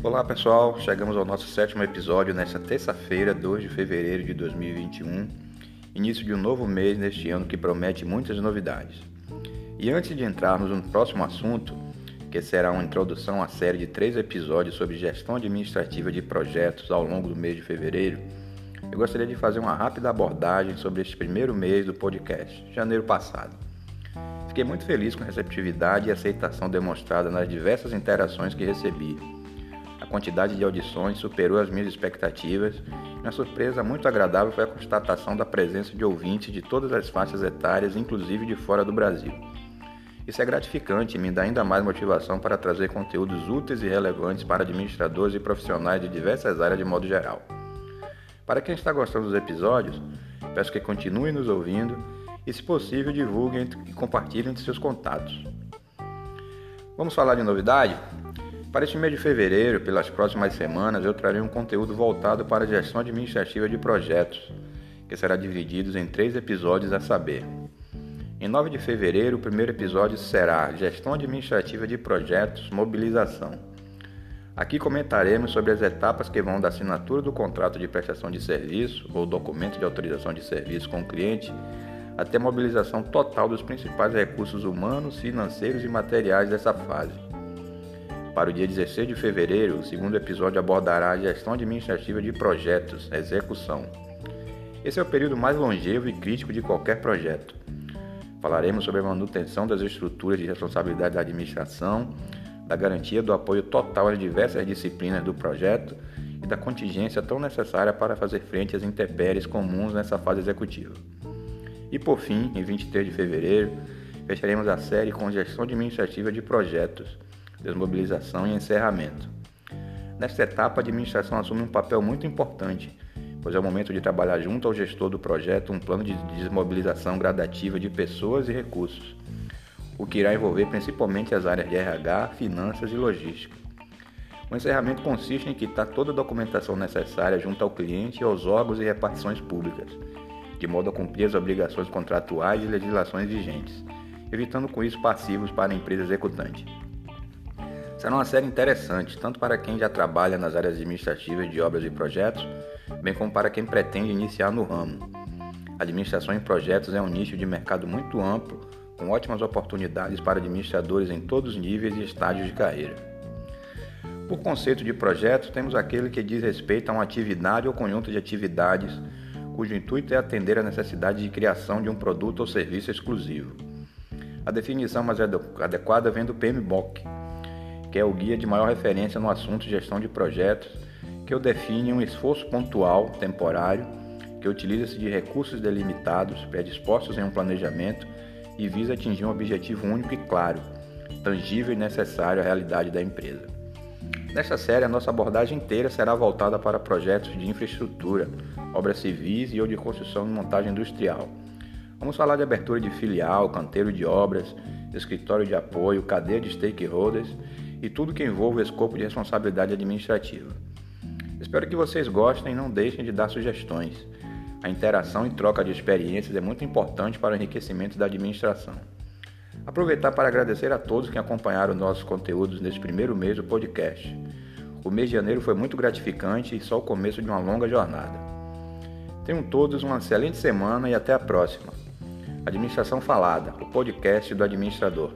Olá pessoal, chegamos ao nosso sétimo episódio nesta terça-feira, 2 de fevereiro de 2021, início de um novo mês neste ano que promete muitas novidades. E antes de entrarmos no próximo assunto, que será uma introdução à série de três episódios sobre gestão administrativa de projetos ao longo do mês de fevereiro, eu gostaria de fazer uma rápida abordagem sobre este primeiro mês do podcast, janeiro passado. Fiquei muito feliz com a receptividade e aceitação demonstrada nas diversas interações que recebi. Quantidade de audições superou as minhas expectativas uma surpresa muito agradável foi a constatação da presença de ouvintes de todas as faixas etárias, inclusive de fora do Brasil. Isso é gratificante e me dá ainda mais motivação para trazer conteúdos úteis e relevantes para administradores e profissionais de diversas áreas de modo geral. Para quem está gostando dos episódios, peço que continue nos ouvindo e, se possível, divulguem e compartilhem entre seus contatos. Vamos falar de novidade? Para este mês de fevereiro, pelas próximas semanas, eu trarei um conteúdo voltado para a gestão administrativa de projetos, que será dividido em três episódios a saber. Em 9 de fevereiro, o primeiro episódio será Gestão Administrativa de Projetos Mobilização. Aqui comentaremos sobre as etapas que vão da assinatura do contrato de prestação de serviço ou documento de autorização de serviço com o cliente até a mobilização total dos principais recursos humanos, financeiros e materiais dessa fase. Para o dia 16 de fevereiro, o segundo episódio abordará a gestão administrativa de projetos, execução. Esse é o período mais longevo e crítico de qualquer projeto. Falaremos sobre a manutenção das estruturas de responsabilidade da administração, da garantia do apoio total às diversas disciplinas do projeto e da contingência tão necessária para fazer frente às intempéries comuns nessa fase executiva. E por fim, em 23 de fevereiro, fecharemos a série com gestão administrativa de projetos, desmobilização e encerramento. Nesta etapa, a administração assume um papel muito importante, pois é o momento de trabalhar junto ao gestor do projeto um plano de desmobilização gradativa de pessoas e recursos, o que irá envolver principalmente as áreas de RH, finanças e logística. O encerramento consiste em quitar toda a documentação necessária junto ao cliente e aos órgãos e repartições públicas, de modo a cumprir as obrigações contratuais e legislações vigentes, evitando com isso passivos para a empresa executante. Será uma série interessante, tanto para quem já trabalha nas áreas administrativas de obras e projetos, bem como para quem pretende iniciar no ramo. A administração em projetos é um nicho de mercado muito amplo, com ótimas oportunidades para administradores em todos os níveis e estágios de carreira. Por conceito de projeto, temos aquele que diz respeito a uma atividade ou conjunto de atividades cujo intuito é atender à necessidade de criação de um produto ou serviço exclusivo. A definição mais adequada vem do PMBOK, que é o guia de maior referência no assunto gestão de projetos, que o define um esforço pontual, temporário, que utiliza-se de recursos delimitados, predispostos em um planejamento e visa atingir um objetivo único e claro, tangível e necessário à realidade da empresa. Nesta série, a nossa abordagem inteira será voltada para projetos de infraestrutura, obras civis e ou de construção e montagem industrial. Vamos falar de abertura de filial, canteiro de obras, escritório de apoio, cadeia de stakeholders e tudo que envolve o escopo de responsabilidade administrativa. Espero que vocês gostem e não deixem de dar sugestões. A interação e troca de experiências é muito importante para o enriquecimento da administração. Aproveitar para agradecer a todos que acompanharam nossos conteúdos neste primeiro mês do podcast. O mês de janeiro foi muito gratificante e só o começo de uma longa jornada. Tenham todos uma excelente semana e até a próxima. Administração Falada, o podcast do administrador.